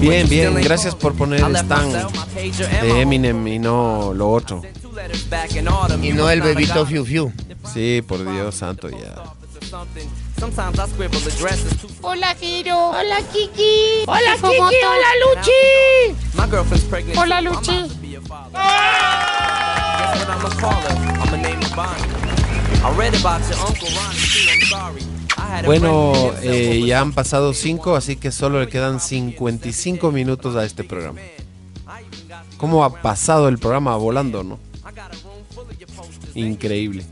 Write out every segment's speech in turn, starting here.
Bien, bien, gracias por poner Stan de Eminem y no lo otro. Y no el bebito. Fiu Fiu. Sí, por Dios santo ya. Hola Giro. Hola Kiki. Hola Kiki, Hola Luchi. My girlfriend's pregnant. Hola, Luchi. Bueno, eh, ya han pasado 5, así que solo le quedan 55 minutos a este programa. ¿Cómo ha pasado el programa volando, no? Increíble.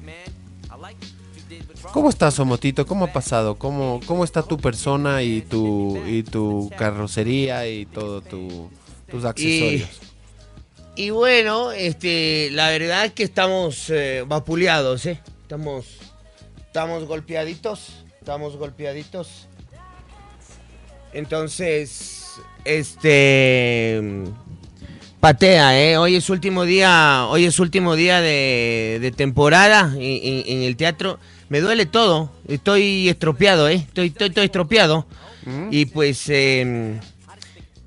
¿Cómo estás, Omotito? ¿Cómo ha pasado? ¿Cómo, cómo está tu persona y tu, y tu carrocería y todo tu, tus accesorios? Y bueno, este, la verdad es que estamos eh, vapuleados, ¿eh? Estamos, estamos golpeaditos, estamos golpeaditos. Entonces, este, patea, ¿eh? Hoy es último día, hoy es último día de, de temporada en, en- en el teatro. Me duele todo, estoy estropeado, ¿eh? Estoy, estoy, estoy estropeado. Y pues, eh,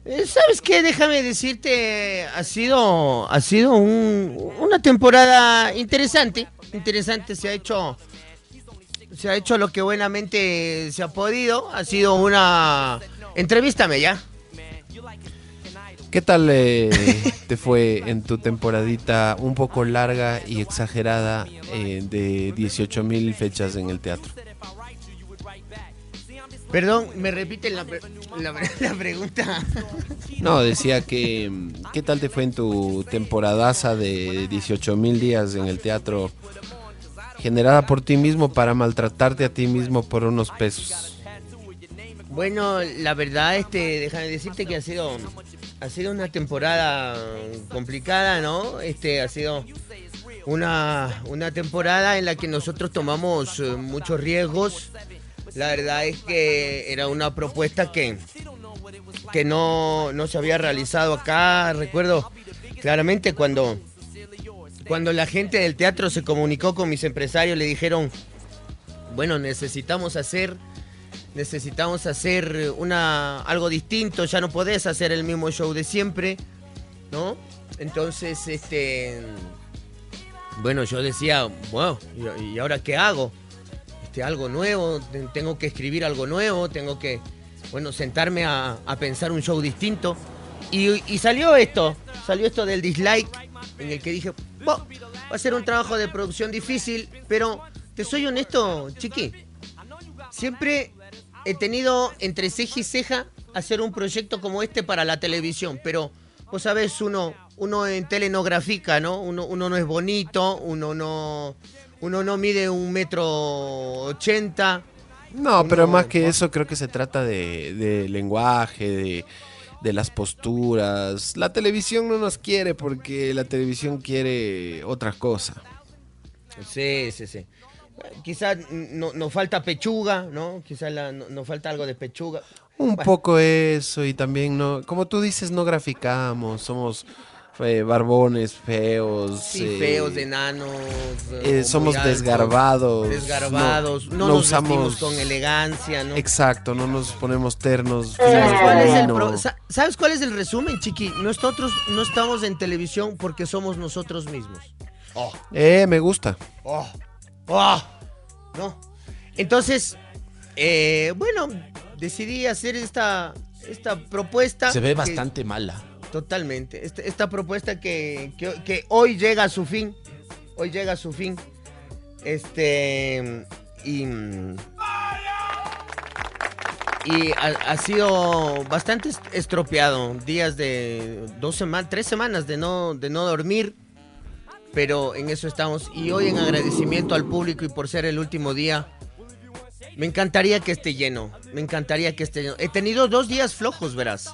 eh, ¿Sabes qué? Déjame decirte, ha sido, ha sido un- una temporada interesante, interesante, se ha hecho, se ha hecho lo que buenamente se ha podido, ha sido una, entrevístame ya. ¿Qué tal eh, te fue en tu temporadita un poco larga y exagerada eh, de 18 mil fechas en el teatro? Perdón, me repiten la, pre- la, la pregunta. No, decía que ¿qué tal te fue en tu temporadaza de 18 mil días en el teatro generada por ti mismo para maltratarte a ti mismo por unos pesos? Bueno, la verdad, este, déjame decirte que ha sido, ha sido una temporada complicada, ¿no? Este, ha sido una, una temporada en la que nosotros tomamos eh, muchos riesgos. La verdad es que era una propuesta que, que no, no se había realizado acá. Recuerdo claramente cuando, cuando la gente del teatro se comunicó con mis empresarios, le dijeron, bueno, necesitamos hacer necesitamos hacer una algo distinto, ya no podés hacer el mismo show de siempre, ¿no? Entonces, este bueno, yo decía, bueno, ¿y, y ahora qué hago? Este algo nuevo, te- tengo que escribir algo nuevo, tengo que bueno, sentarme a, pensar un show distinto. Y, salió esto, salió esto del dislike, en el que dije, "Bo, va a ser un trabajo de producción difícil, pero te soy honesto, chiqui, Siempre he tenido entre ceja y ceja hacer un proyecto como este para la televisión, pero vos sabés, uno, uno en tele no grafica, ¿no? Uno, uno no es bonito, uno no, uno no mide un metro ochenta. No, pero No, más que no. eso creo que se trata de, de lenguaje, de, de las posturas. La televisión no nos quiere porque la televisión quiere otra cosa. Sí, sí, sí. Quizás no- nos falta pechuga, ¿no? Quizás la- no- nos falta algo de pechuga. Un Bueno. poco eso y también no, como tú dices, no graficamos, somos Fe- barbones, feos. Sí, eh, feos, enanos. eh, o somos altos, desgarbados. Desgarbados. No, no nos usamos- con elegancia, ¿no? Exacto, no nos ponemos ternos. ¿Sabes cuál, es el lino. pro- sa- ¿Sabes cuál es el resumen, Chiqui? Nosotros no estamos en televisión porque somos nosotros mismos. Oh, Eh, me gusta. oh, oh. ¿No? Entonces, eh, bueno, decidí hacer esta, esta propuesta. Se ve que- bastante mala. Totalmente. Esta, esta propuesta que, que- hoy llega a su fin. Hoy llega a su fin. Este. Y. Y ha, ha sido bastante est- estropeado. Días de dos semanas, tres semanas de no, de no dormir. Pero en eso estamos. Y hoy en agradecimiento al público y por ser el último día. Me encantaría que esté lleno. Me encantaría que esté lleno. He tenido dos días flojos, verás.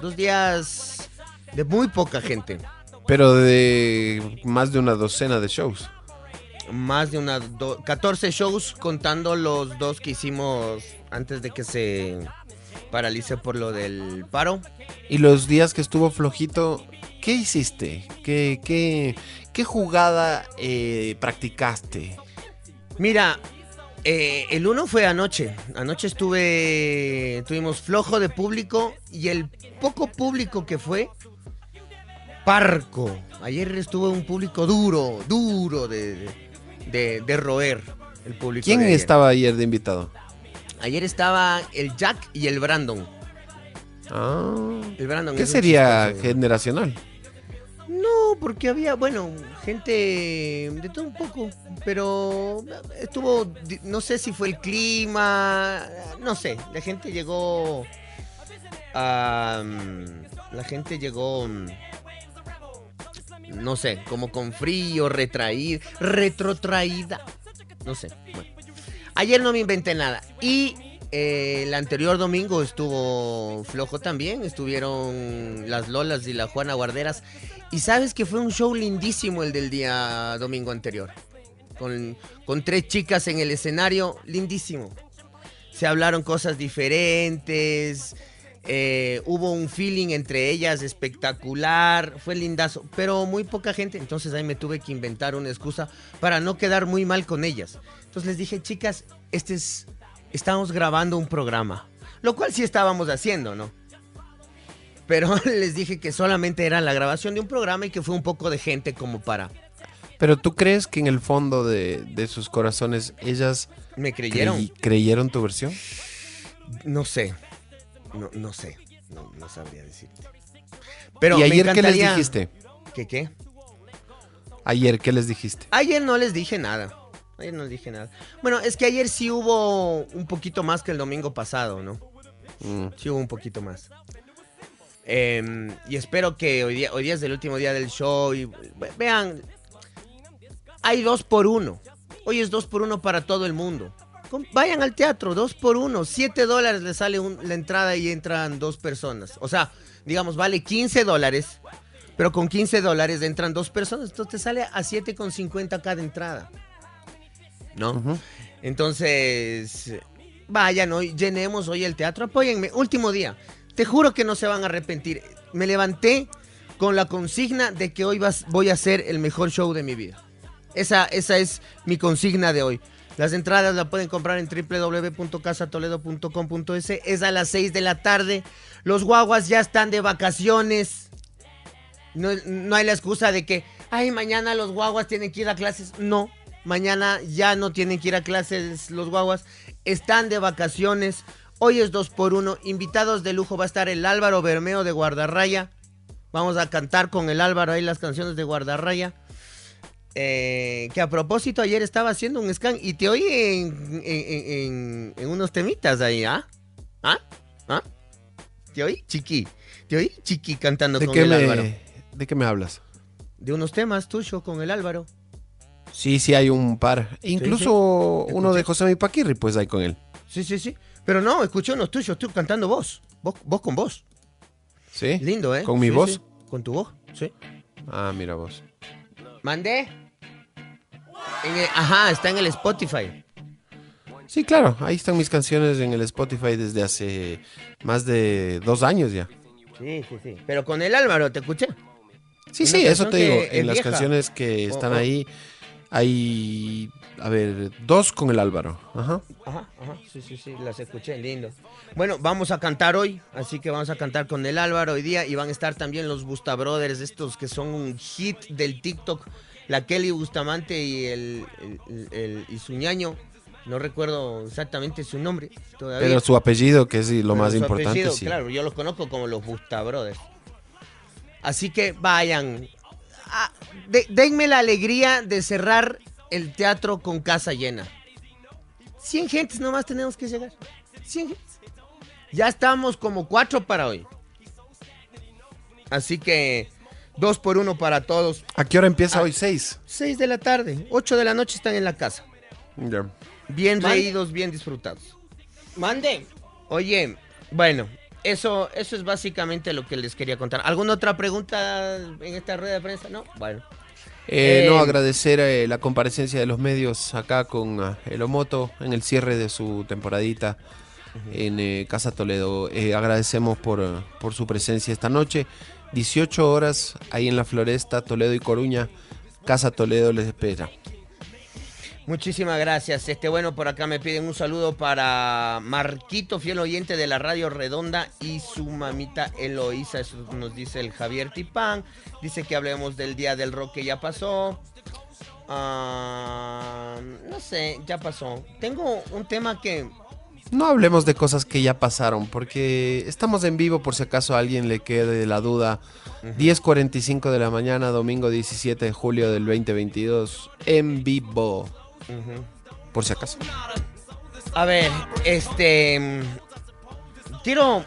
Dos días de muy poca gente. Pero de más de una docena de shows. Más de una... do- 14 shows contando los dos que hicimos antes de que se paralice por lo del paro. Y los días que estuvo flojito, ¿qué hiciste? ¿Qué, qué, qué jugada eh, practicaste? Mira, eh, el uno fue anoche. Anoche estuve... Tuvimos flojo de público y el poco público que fue... Parco. Ayer estuvo un público duro, duro de, de, de roer. El público ¿Quién ayer. estaba ayer de invitado? Ayer estaba el Jack y el Brandon. Ah, El Brandon ¿Qué sería chistoso. generacional? No, porque había, bueno, gente de todo un poco, pero estuvo, no sé si fue el clima, no sé, la gente llegó, la gente llegó, mm, no sé, como con frío, retraída, retrotraída, no sé. Ayer no me inventé nada y eh, el anterior domingo estuvo flojo también, estuvieron las Lolas y la Juana Guarderas. Y sabes que fue un show lindísimo el del día domingo anterior. Con, con tres chicas en el escenario, lindísimo. Se hablaron cosas diferentes. eh, hubo un feeling entre ellas espectacular. Fue lindazo. Pero muy poca gente. Entonces ahí me tuve que inventar una excusa para no quedar muy mal con ellas. Entonces les dije, chicas, este es. Estamos grabando un programa. Lo cual sí estábamos haciendo, ¿no? Pero les dije que solamente era la grabación de un programa y que fue un poco de gente como para... Pero tú crees que en el fondo de, de sus corazones ellas ¿Me creyeron? creí- creyeron tu versión? No sé. No, no sé. No, no sabría decirte. Pero ¿Y me ayer qué les dijiste? ¿Qué qué? Ayer, ¿qué les dijiste? Ayer no les dije nada. Ayer no les dije nada. Bueno, es que ayer sí hubo un poquito más que el domingo pasado, ¿no? Mm. Sí hubo un poquito más. Em, y espero que hoy día, hoy día es el último día del show. Y ve- vean, hay dos por uno. Hoy es dos por uno para todo el mundo. Vayan al teatro, dos por uno. Siete dólares le sale un- la entrada y entran dos personas. O sea, digamos, vale 15 dólares. Pero con 15 dólares entran dos personas. Entonces te sale a 7,50 cada entrada. ¿No? Entonces, vayan hoy, llenemos hoy el teatro, apóyenme. Último día. Te juro que no se van a arrepentir. Me levanté con la consigna de que hoy vas- voy a hacer el mejor show de mi vida. Esa, esa es mi consigna de hoy. Las entradas la pueden comprar en www.casatoledo.com.es. Es a las 6 de la tarde. Los guaguas ya están de vacaciones. No, no hay la excusa de que, ay, mañana los guaguas tienen que ir a clases. No, mañana ya no tienen que ir a clases los guaguas. Están de vacaciones. Hoy es 2 por 1 Invitados de lujo va a estar el Álvaro Bermeo de Guardarraya. Vamos a cantar con el Álvaro ahí las canciones de Guardarraya. Eh, que a propósito ayer estaba haciendo un scan y te oí en, en- en- en unos temitas ahí, ¿ah? ¿Ah? ¿Ah? ¿Te oí? Chiqui. ¿Te oí? Chiqui cantando ¿De con el Álvaro. ¿De qué me hablas? De unos temas tuyo con el Álvaro. Sí, sí hay un par. Incluso sí. uno de. José Mi Paquirri, pues hay con él. Sí, sí, sí. Pero no, escuché unos tuyos, tú cantando vos. Vos, vos con vos. ¿Sí? Lindo, ¿eh? ¿Con mi Sí, voz? sí. Con tu voz, sí. Ah, mira vos. ¿Mandé? En el- ajá, está en el Spotify. Sí, claro, ahí están mis canciones en el Spotify desde hace más de dos años ya. Sí, sí, sí. Pero con el Álvaro, ¿te escuché? Sí, Una sí, eso te digo. es En las vieja. canciones que están ahí, hay, a ver, dos con el Álvaro. Ajá. Ajá, ajá, sí, sí, sí, las escuché, lindo. Bueno, vamos a cantar hoy, así que vamos a cantar con el Álvaro hoy día y van a estar también los Busta Brothers, estos que son un hit del TikTok, la Kelly Bustamante y el, el- el- el- y su ñaño, no recuerdo exactamente su nombre todavía. Pero su apellido, que es lo Pero más su importante, apellido, sí. Claro, yo los conozco como los Busta Brothers. Así que vayan. Ah, de- denme la alegría de cerrar el teatro con casa llena. 100 gentes nomás tenemos que llegar. 100 gentes. Ya estamos como cuatro para hoy. Así que dos por uno para todos. ¿A qué hora Ah. empieza hoy? Seis. 6 de la tarde, 8 de la noche están en la casa. Ya. Bien Mande. reídos, bien disfrutados. Mande. Oye, bueno, eso, eso es básicamente lo que les quería contar. ¿Alguna otra pregunta en esta rueda de prensa? No, bueno. Eh, Eh, no, agradecer eh, la comparecencia de los medios acá con ah, el Omoto en el cierre de su temporadita en eh, Casa Toledo. Eh, agradecemos por, eh, por su presencia esta noche. 18 horas ahí en la Floresta, Toledo y Coruña. Casa Toledo les espera. Muchísimas gracias. Este, bueno, por acá me piden un saludo para Marquito, fiel oyente de la Radio Redonda, y su mamita Eloísa. Eso nos dice el Javier Tipán. Dice que hablemos del Día del Rock que ya pasó. Ah, no sé, ya pasó. Tengo un tema que No hablemos de cosas que ya pasaron, porque estamos en vivo por si acaso a alguien le quede la duda. 10.45 de la mañana, domingo 17 de julio del 2022, en vivo. Por si acaso. A ver, este. Quiero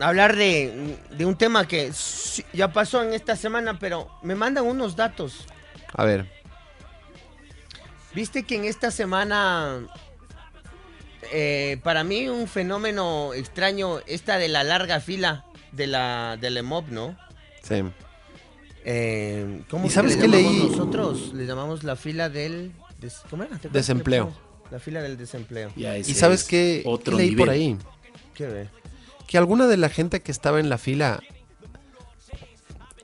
hablar de, de un tema que ya pasó en esta semana, pero me mandan unos datos. A ver. Viste que en esta semana. eh, para mí, un fenómeno extraño, esta de la larga fila de la del EMOB, ¿no? Sí. Eh, ¿Cómo ¿Y sabes le qué llamamos leí? nosotros? Le llamamos la fila del. Des- ¿Cómo era? ¿Te acuerdas que le Desempleo. La fila del desempleo. ¿Y sabes es qué, qué Otro leí por ahí? ¿Qué ve? Que alguna de la gente que estaba en la fila,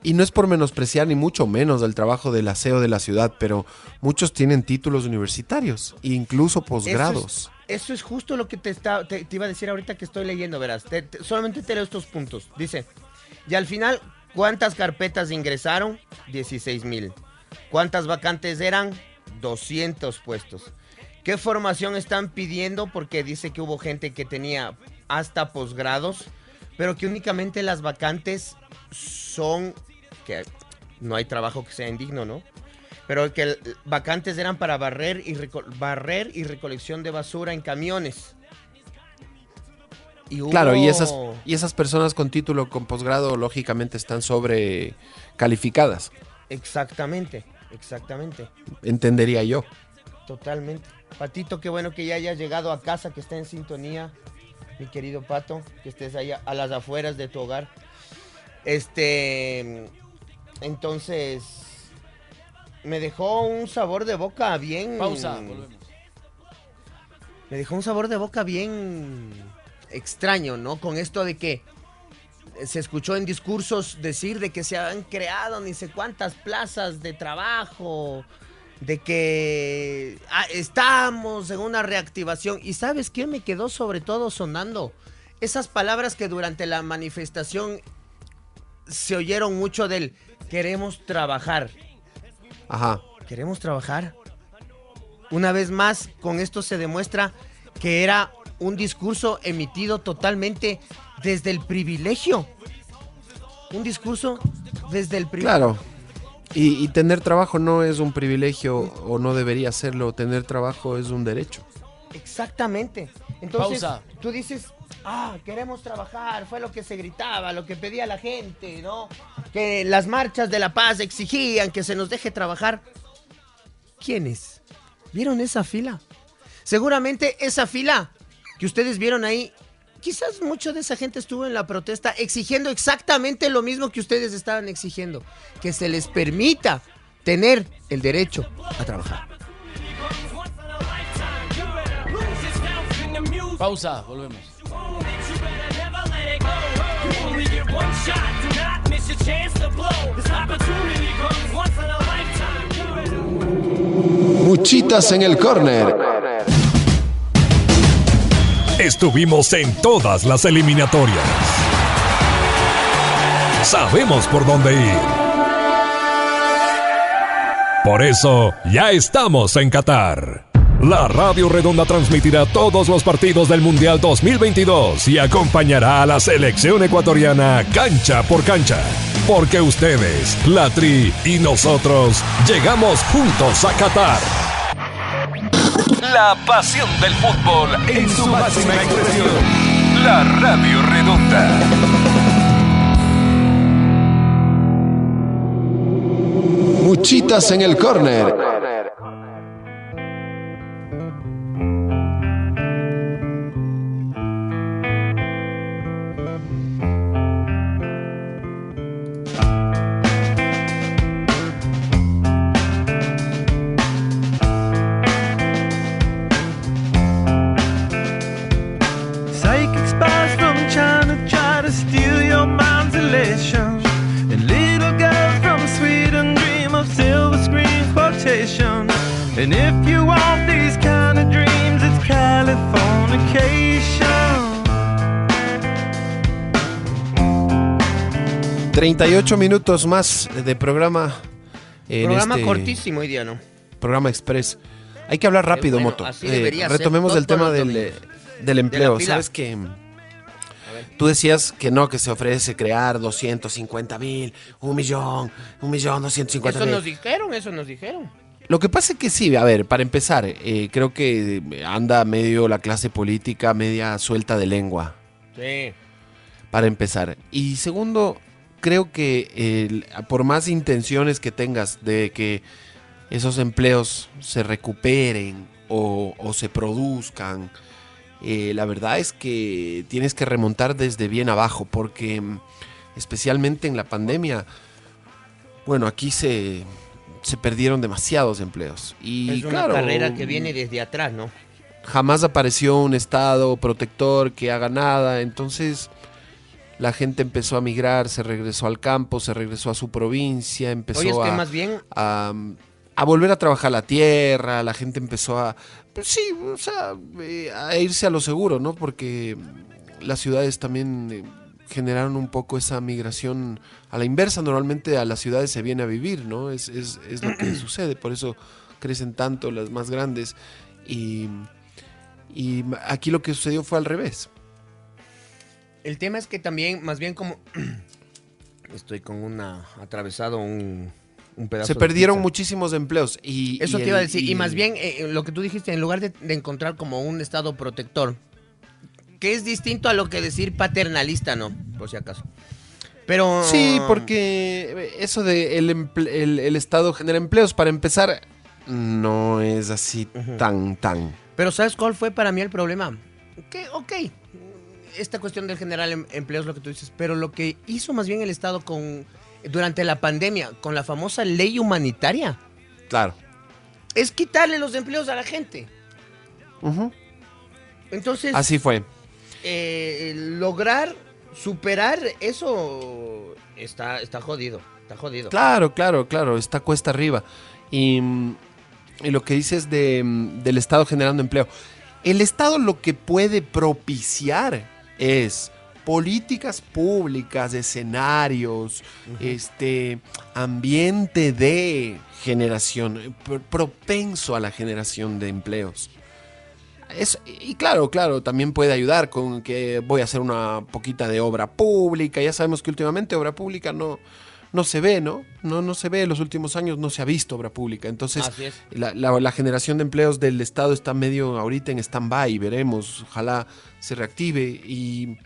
y no es por menospreciar ni mucho menos el trabajo del aseo de la ciudad, pero muchos tienen títulos universitarios, incluso posgrados. Eso es justo lo que te, está- te, te iba a decir ahorita que estoy leyendo, verás. Te- te- solamente te leo estos puntos. Dice, y al final, ¿cuántas carpetas ingresaron? 16 mil. ¿Cuántas vacantes eran? 200 puestos. ¿Qué formación están pidiendo? Porque dice que hubo gente que tenía hasta posgrados, pero que únicamente las vacantes son que no hay trabajo que sea indigno, ¿no? Pero que vacantes eran para barrer y, barrer y recolección de basura en camiones. Y Claro, y esas, y esas personas con título con posgrado lógicamente están sobre calificadas, Exactamente, exactamente, entendería yo. totalmente. Patito, qué bueno que ya hayas llegado a casa, que esté en sintonía, mi querido Pato, que estés ahí a, a las afueras de tu hogar. Este, entonces, me dejó un sabor de boca bien... Pausa, volvemos. me dejó un sabor de boca bien extraño, ¿no? Con esto de que se escuchó en discursos decir de que se han creado ni sé cuántas plazas de trabajo, de que ah, estamos en una reactivación. ¿Y sabes qué me quedó sobre todo sonando? Esas palabras que durante la manifestación se oyeron mucho del queremos trabajar. Ajá. ¿Queremos trabajar? Una vez más, con esto se demuestra que era un discurso emitido totalmente desde el privilegio. Un discurso desde el privilegio. Claro. Y, y tener trabajo no es un privilegio o no debería serlo. Tener trabajo es un derecho. Exactamente. Entonces, Pausa. tú dices, ah, queremos trabajar, fue lo que se gritaba, lo que pedía la gente, ¿no? Que las marchas de la paz exigían que se nos deje trabajar. ¿Quiénes? ¿Vieron esa fila? Seguramente esa fila que ustedes vieron ahí, quizás mucho de esa gente estuvo en la protesta exigiendo exactamente lo mismo que ustedes estaban exigiendo, que se les permita tener el derecho a trabajar. Pausa, volvemos. Muchitas en el corner. Estuvimos en todas las eliminatorias. Sabemos por dónde ir. Por eso, ya estamos en Qatar. La Radio Redonda transmitirá todos los partidos del Mundial 2022 y acompañará a la selección ecuatoriana cancha por cancha. Porque ustedes, la Tri y nosotros llegamos juntos a Qatar. La pasión del fútbol en su máxima expresión. La Radio Redonda. Muchitas en el córner. 38 minutos más de programa. En Programa este cortísimo hoy día, ¿no? Programa Express. Hay que hablar rápido, bueno, Moto. así Eh, retomemos el tema del, del empleo. ¿Sabes que Tú decías que no, que se ofrece crear 250 mil, un millón, un millón, 250 Eso mil. nos dijeron, eso nos dijeron. Lo que pasa es que sí, a ver, para empezar, eh, creo que anda medio la clase política, media suelta de lengua, Sí. para empezar. Y segundo, creo que por más intenciones que tengas de que esos empleos se recuperen o, o se produzcan, eh, la verdad es que tienes que remontar desde bien abajo, porque mm, especialmente en la pandemia, bueno, aquí se, se perdieron demasiados empleos. Y es una claro, carrera que viene desde atrás, ¿no? jamás apareció un estado protector que haga nada, entonces la gente empezó a migrar, se regresó al campo, se regresó a su provincia, empezó Oye, es que a, más bien a, a volver a trabajar la tierra, la gente empezó a, pues sí, o sea, eh, a irse a lo seguro, ¿no? Porque las ciudades también eh, generaron un poco esa migración a la inversa, normalmente a las ciudades se viene a vivir, ¿no? Es, es, es lo que sucede, por eso crecen tanto las más grandes y, y aquí lo que sucedió fue al revés. El tema es que también, más bien como estoy con una atravesado un, un pedazo. Se perdieron muchísimos empleos y Eso y te iba a decir. Y, más bien, eh, lo que tú dijiste, en lugar de, de encontrar como un estado protector, que es distinto a lo que decir paternalista, ¿no? Por si acaso. Pero. Sí, porque eso de el, emple- el- el Estado genera empleos, para empezar, no es así tan, tan. Pero ¿sabes cuál fue para mí el problema? Que, ok, esta cuestión del general em- empleo es lo que tú dices, pero lo que hizo más bien el Estado con durante la pandemia, con la famosa ley humanitaria, Claro. es quitarle los empleos a la gente. Entonces, Así fue. eh, lograr superar eso está, está jodido, está jodido. Claro, claro, claro, está cuesta arriba. Y, y lo que dices de, del Estado generando empleo. El Estado lo que puede propiciar es políticas públicas, escenarios, este ambiente de generación, pro- propenso a la generación de empleos. Es- y claro, claro, también puede ayudar con que voy a hacer una poquita de obra pública. Ya sabemos que últimamente obra pública no, no se ve, ¿no? ¿no? No se ve, en los últimos años no se ha visto obra pública. Entonces, la- la generación de empleos del Estado está medio ahorita en stand-by, veremos, ojalá se reactive. Y,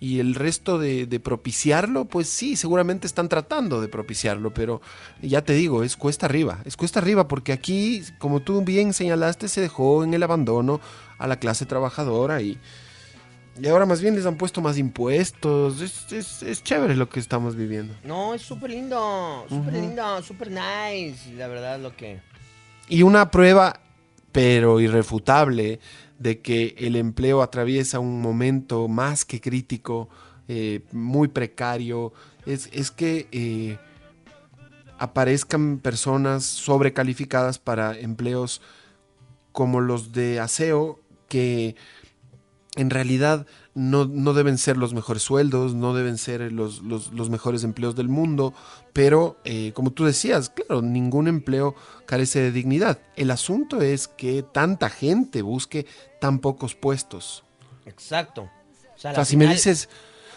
y el resto de, de propiciarlo, pues sí, seguramente están tratando de propiciarlo, pero ya te digo, es cuesta arriba, es cuesta arriba porque aquí, como tú bien señalaste, se dejó en el abandono a la clase trabajadora y, y ahora más bien les han puesto más impuestos, es, es- es chévere lo que estamos viviendo. No, es súper lindo, súper lindo, súper nice, la verdad lo que... Y una prueba, pero irrefutable, de que el empleo atraviesa un momento más que crítico, eh, muy precario, es, es que eh, aparezcan personas sobrecalificadas para empleos como los de aseo, que en realidad no, no deben ser los mejores sueldos, no deben ser los, los- los mejores empleos del mundo, pero eh, como tú decías, claro, ningún empleo carece de dignidad. El asunto es que tanta gente busque tan pocos puestos. Exacto. O sea, O la sea, si me dices,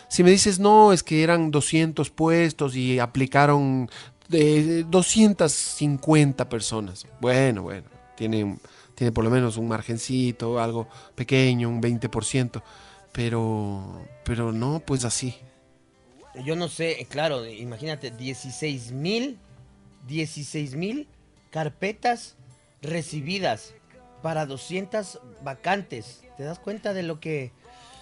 si me dices, no, es que eran 200 puestos y aplicaron de 250 personas. Bueno, bueno, tiene, tiene por lo menos un margencito, algo pequeño, un 20%. Pero, pero no, pues así. Yo no sé, claro, imagínate, 16 mil, 16 mil carpetas recibidas para 200 vacantes. ¿Te das cuenta de lo que,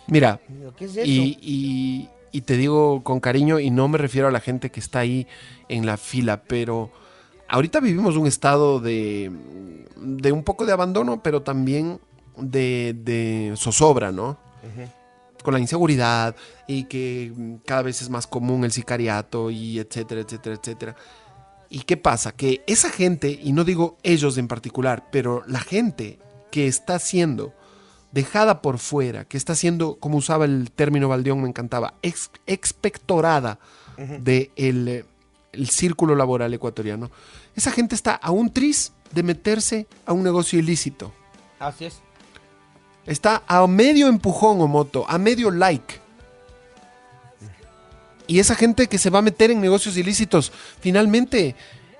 Mira, de lo que es eso? y, y- y te digo con cariño, y no me refiero a la gente que está ahí en la fila, pero ahorita vivimos un estado de, de un poco de abandono, pero también de, de zozobra, ¿no? Con la inseguridad y que cada vez es más común el sicariato y etcétera, etcétera, etcétera. ¿Y qué pasa? Que esa gente, y no digo ellos en particular, pero la gente que está siendo dejada por fuera, que está siendo, como usaba el término Valdeón, me encantaba, ex- expectorada del el, el círculo laboral ecuatoriano. Esa gente está a un tris de meterse a un negocio ilícito. Así es. Está a medio empujón o moto, a medio like. Y esa gente que se va a meter en negocios ilícitos, finalmente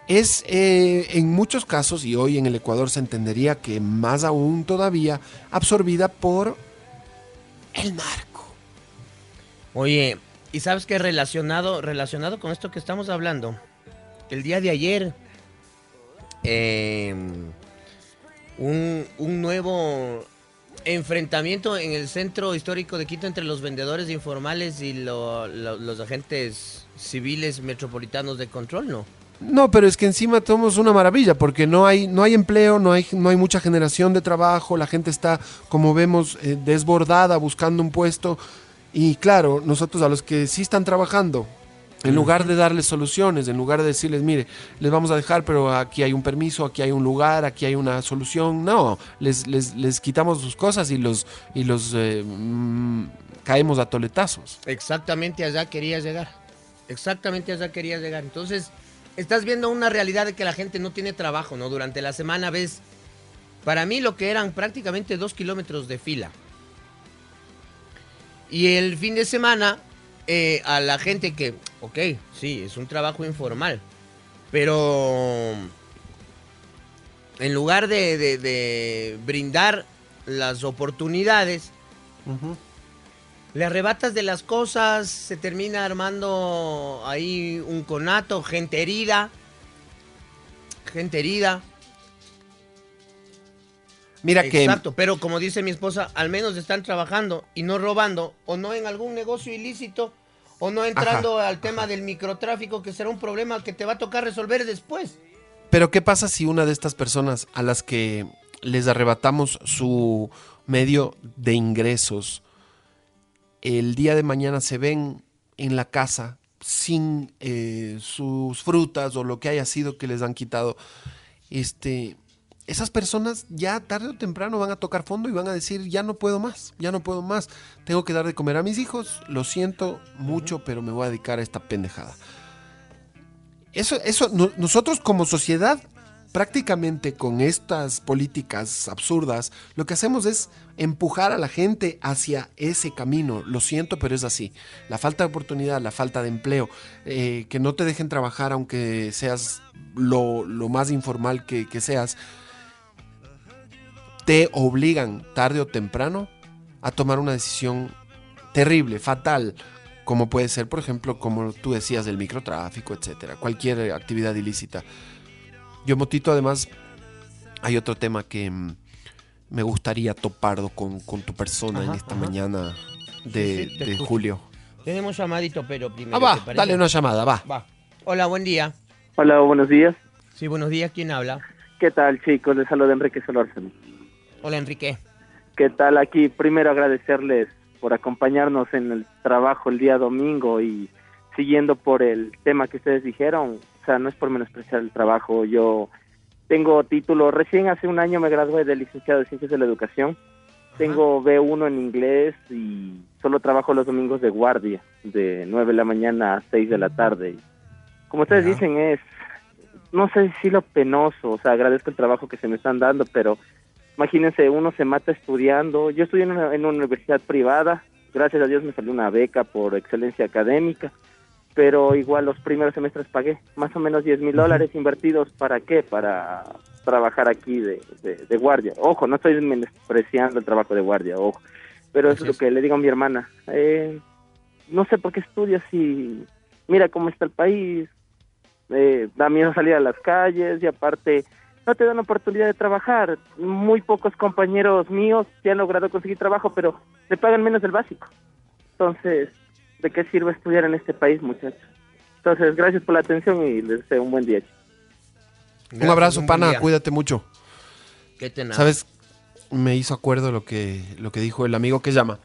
es eh, en muchos casos, y hoy en el Ecuador se entendería que más aún todavía, absorbida por el narco. Oye, ¿y sabes qué relacionado, relacionado con esto que estamos hablando? El día de ayer, eh, un, un nuevo enfrentamiento en el centro histórico de Quito entre los vendedores informales y lo- lo- los agentes civiles metropolitanos de control, ¿no? No, pero es que encima somos una maravilla porque no hay, no hay empleo, no hay, no hay mucha generación de trabajo, la gente está, como vemos, eh, desbordada buscando un puesto. Y claro, nosotros a los que sí están trabajando, en lugar de darles soluciones, en lugar de decirles, mire, les vamos a dejar, pero aquí hay un permiso, aquí hay un lugar, aquí hay una solución, no, les, les, les quitamos sus cosas y los, y los eh, mm, caemos a toletazos. Exactamente allá querías llegar. Exactamente allá querías llegar. Entonces, estás viendo una realidad de que la gente no tiene trabajo, ¿no? Durante la semana ves, para mí lo que eran prácticamente dos kilómetros de fila. Y el fin de semana, eh, a la gente que, ok, sí, es un trabajo informal, pero en lugar de, de- de brindar las oportunidades, le arrebatas de las cosas, se termina armando ahí un conato, gente herida, gente herida. Mira que... Exacto, pero como dice mi esposa, al menos están trabajando y no robando, o no en algún negocio ilícito, o no entrando al tema del microtráfico, que será un problema que te va a tocar resolver después. Pero ¿qué pasa si una de estas personas a las que les arrebatamos su medio de ingresos, el día de mañana se ven en la casa sin eh, sus frutas o lo que haya sido que les han quitado? Este, esas personas ya tarde o temprano van a tocar fondo y van a decir, ya no puedo más, ya no puedo más, tengo que dar de comer a mis hijos, lo siento mucho, pero me voy a dedicar a esta pendejada. Eso, eso, no- nosotros como sociedad, prácticamente con estas políticas absurdas, lo que hacemos es empujar a la gente hacia ese camino. Lo siento, pero es así. La falta de oportunidad, la falta de empleo, eh, que no te dejen trabajar aunque seas lo, lo más informal que, que seas, te obligan tarde o temprano a tomar una decisión terrible, fatal, como puede ser, por ejemplo, como tú decías, del microtráfico, etcétera, cualquier actividad ilícita. Yo, Motito, además, hay otro tema que mm, me gustaría topar con, con tu persona en esta ajá. mañana de, Sí, sí, te de escucho. julio. Tenemos llamadito, pero primero. Ah, va, dale una llamada, va. Va. Hola, buen día. Hola, buenos días. Sí, buenos días. ¿Quién habla? ¿Qué tal, chicos? Les saluda Enrique Solórzano. Hola, Enrique. ¿Qué tal? Aquí primero agradecerles por acompañarnos en el trabajo el día domingo y siguiendo por el tema que ustedes dijeron, o sea, no es por menospreciar el trabajo. Yo tengo título, recién hace un año me gradué de licenciado de Ciencias de la Educación. Tengo B1 en inglés y solo trabajo los domingos de guardia, de 9 de la mañana a 6 de la tarde. Como ustedes dicen, es, no sé si lo penoso, o sea, agradezco el trabajo que se me están dando, pero imagínense, uno se mata estudiando. Yo estudié en una, en una universidad privada, gracias a Dios me salió una beca por excelencia académica, pero igual los primeros semestres pagué más o menos 10 mil dólares invertidos, ¿para qué? Para trabajar aquí de, de, de guardia. Ojo, no estoy menospreciando el trabajo de guardia, ojo, pero eso es lo que le digo a mi hermana. Eh, no sé por qué estudias y mira cómo está el país, eh, da miedo salir a las calles y aparte no te dan oportunidad de trabajar. Muy pocos compañeros míos ya han logrado conseguir trabajo, pero le pagan menos del básico. Entonces, ¿de qué sirve estudiar en este país, muchachos? Entonces, gracias por la atención y les deseo un buen día. Un abrazo, un pana, día. cuídate mucho. Qué tenaz. ¿Sabes? Me hizo acuerdo lo que, lo que dijo el amigo que llama.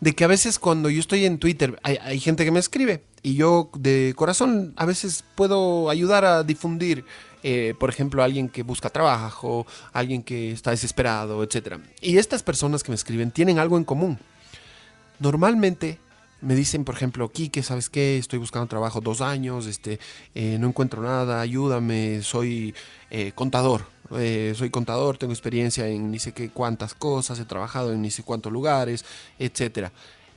De que a veces cuando yo estoy en Twitter hay, hay gente que me escribe y yo de corazón a veces puedo ayudar a difundir, eh, por ejemplo, alguien que busca trabajo, alguien que está desesperado, etc. Y estas personas que me escriben tienen algo en común. Normalmente me dicen, por ejemplo, Quique, ¿sabes qué? Estoy buscando trabajo dos años, este, eh, no encuentro nada, ayúdame, soy eh, contador, eh, soy contador, tengo experiencia en ni sé qué cuántas cosas, he trabajado en ni sé cuántos lugares, etcétera.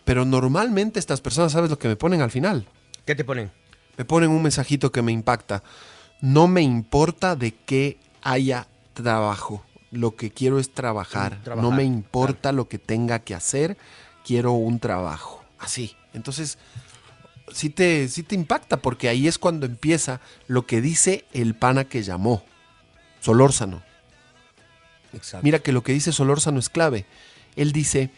Pero normalmente estas personas, ¿sabes lo que me ponen al final? ¿Qué te ponen? Me ponen un mensajito que me impacta. No me importa de qué haya trabajo. Lo que quiero es trabajar. trabajar, no me importa lo que tenga que hacer. Quiero un trabajo. Así. Entonces, sí te, sí te impacta porque ahí es cuando empieza lo que dice el pana que llamó. Solórzano. Exacto. Mira que lo que dice Solórzano es clave. Él dice,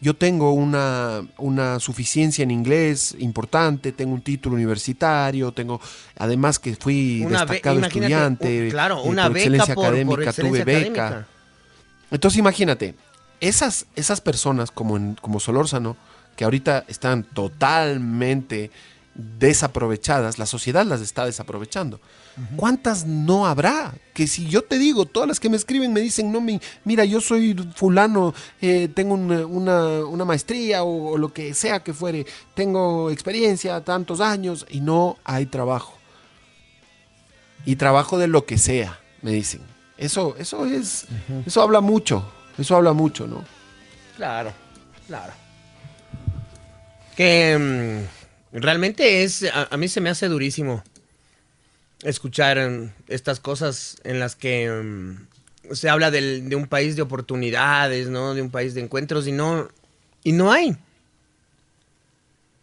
yo tengo una, una suficiencia en inglés importante, tengo un título universitario, tengo, además que fui Una destacado estudiante, un- claro, una por beca excelencia por- por académica, excelencia tuve beca. académica. Entonces imagínate, esas, esas personas como, en, como Solórzano, que ahorita están totalmente desaprovechadas, la sociedad las está desaprovechando. ¿Cuántas no habrá? Que si yo te digo, todas las que me escriben me dicen, no, mi, mira, yo soy fulano, eh, tengo una, una- una maestría o, o lo que sea que fuere, tengo experiencia, tantos años y no hay trabajo. Y trabajo de lo que sea, me dicen. Eso, eso es, eso habla mucho, eso habla mucho, ¿no? Claro, claro. Que mm, realmente es, a, a mí se me hace durísimo escuchar mm, estas cosas en las que mm, se habla del- de un país de oportunidades, ¿no? De un país de encuentros y no, y no hay.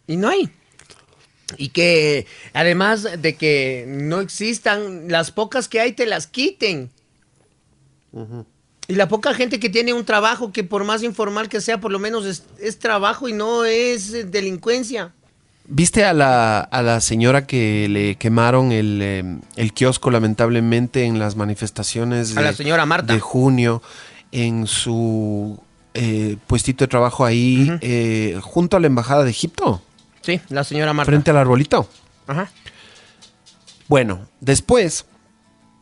Y no hay. Y que además de que no existan, las pocas que hay te las quiten. Y la poca gente que tiene un trabajo que por más informal que sea, por lo menos es, es trabajo y no es eh, delincuencia. ¿Viste a la, a la señora que le quemaron el, eh, el kiosco lamentablemente en las manifestaciones A la señora Marta. de junio en su eh, puestito de trabajo ahí eh, junto a la embajada de Egipto? Sí, la señora Marta. Frente al arbolito. Ajá. Bueno, después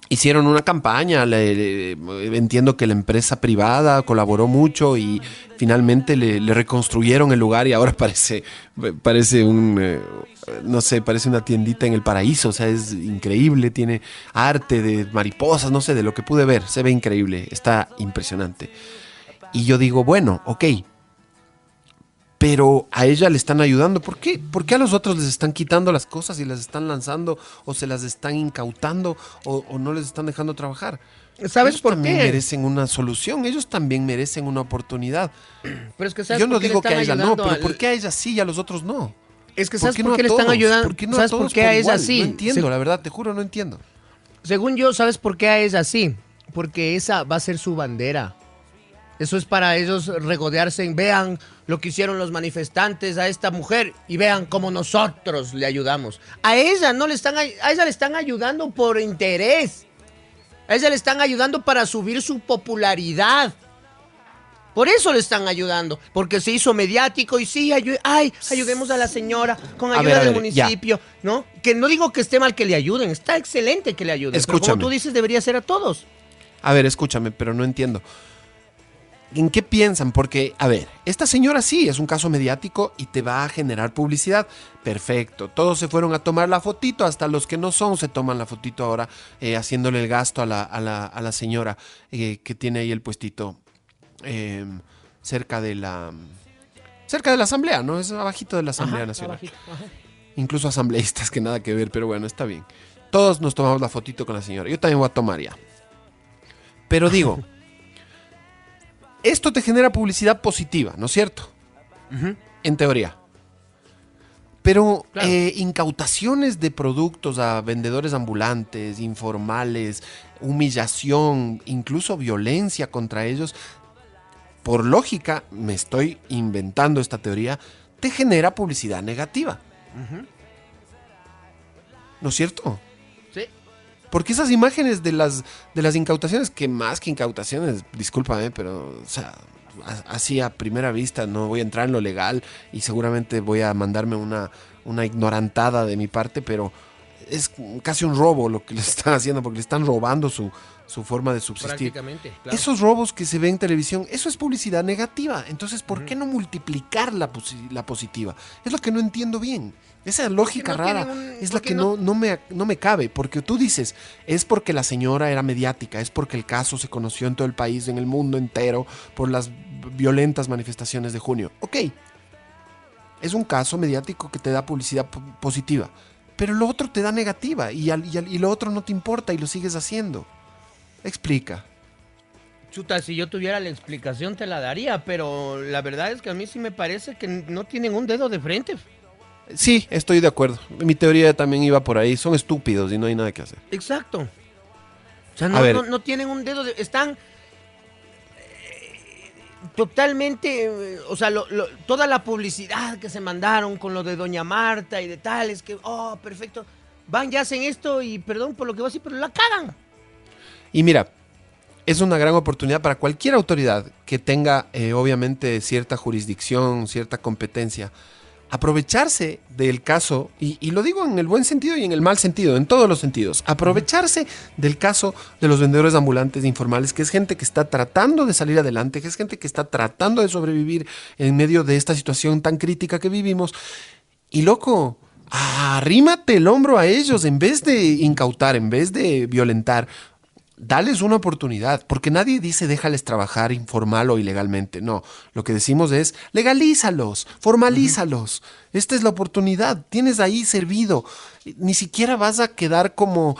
hicieron una campaña, le- entiendo que la empresa privada colaboró mucho y finalmente le, le reconstruyeron el lugar y ahora parece, parece un, eh, no sé, parece una tiendita en el paraíso, o sea, es increíble, tiene arte de mariposas, no sé, de lo que pude ver, se ve increíble, está impresionante. Y yo digo, bueno, ok, pero a ella le están ayudando. ¿Por qué? ¿Por qué a los otros les están quitando las cosas y las están lanzando o se las están incautando o, o no les están dejando trabajar? ¿Sabes Ellos por también qué? merecen una solución, ellos también merecen una oportunidad. Pero es que ¿sabes Yo no por digo que a ella no, pero al- ¿por qué a ella sí y a los otros no? Es que ¿Por ¿sabes qué por qué a le están ayudando? ¿Por qué no a ¿Sabes por qué por a ella sí? No entiendo, Se- la verdad, te juro, no entiendo. Según yo, ¿sabes por qué a ella sí? Porque esa va a ser su bandera. Eso es para ellos regodearse en vean lo que hicieron los manifestantes a esta mujer y vean cómo nosotros le ayudamos. A ella no le están a ella le están ayudando por interés. A ella le están ayudando para subir su popularidad. Por eso le están ayudando, porque se hizo mediático y sí, ay, ayudemos a la señora con ayuda ver, del ver, ya. municipio, ¿no? Que no digo que esté mal que le ayuden, está excelente que le ayuden. Pero Escúchame. como tú dices, debería ser a todos. A ver, escúchame, pero no entiendo. ¿En qué piensan? Porque, a ver, esta señora sí es un caso mediático y te va a generar publicidad. Perfecto. Todos se fueron a tomar la fotito, hasta los que no son se toman la fotito ahora, eh, haciéndole el gasto a la, a la- a la señora eh, que tiene ahí el puestito eh, cerca de la. Cerca de la asamblea, ¿no? Es abajito de la Asamblea Ajá, Nacional. abajito. Incluso asambleístas que nada que ver, pero bueno, está bien. Todos nos tomamos la fotito con la señora. Yo también voy a tomar ya. Pero digo, esto te genera publicidad positiva, ¿no es cierto? En teoría. Pero eh, incautaciones de productos a vendedores ambulantes, informales, humillación, incluso violencia contra ellos, por lógica, me estoy inventando esta teoría, te genera publicidad negativa. ¿No es cierto? Porque esas imágenes de las, de las incautaciones, que más que incautaciones, discúlpame, pero o sea, a- así a primera vista no voy a entrar en lo legal y seguramente voy a mandarme una, una ignorantada de mi parte, pero es casi un robo lo que le están haciendo, porque le están robando su, su forma de subsistir. Prácticamente, claro. Esos robos que se ven en televisión, eso es publicidad negativa. Entonces, ¿por qué no multiplicar la positiva? Es lo que no entiendo bien. Esa lógica no rara un- es la que no- no, me, no me cabe. Porque tú dices, es porque la señora era mediática, es porque el caso se conoció en todo el país, en el mundo entero, por las violentas manifestaciones de junio. Ok, es un caso mediático que te da publicidad po- positiva. Pero lo otro te da negativa y, al- y al- y lo otro no te importa y lo sigues haciendo. Explica. Chuta, si yo tuviera la explicación te la daría, pero la verdad es que a mí sí me parece que no tienen un dedo de frente. Sí, estoy de acuerdo. Mi teoría también iba por ahí. Son estúpidos y no hay nada que hacer. Exacto. O sea, no, no- no tienen un dedo de... Están eh, totalmente... eh, O sea, lo- lo- toda la publicidad que se mandaron con lo de Doña Marta y de tales, que, oh, perfecto. Van, ya hacen esto y perdón por lo que voy a decir, pero la cagan. Y mira, es una gran oportunidad para cualquier autoridad que tenga, eh, obviamente, cierta jurisdicción, cierta competencia, aprovecharse del caso, y, y lo digo en el buen sentido y en el mal sentido, en todos los sentidos, aprovecharse del caso de los vendedores ambulantes informales, que es gente que está tratando de salir adelante, que es gente que está tratando de sobrevivir en medio de esta situación tan crítica que vivimos. Y loco, arrímate el hombro a ellos en vez de incautar, en vez de violentar. Dales una oportunidad, porque nadie dice déjales trabajar informal o ilegalmente. No, lo que decimos es legalízalos, formalízalos. Esta es la oportunidad, tienes ahí servido. Ni siquiera vas a quedar como...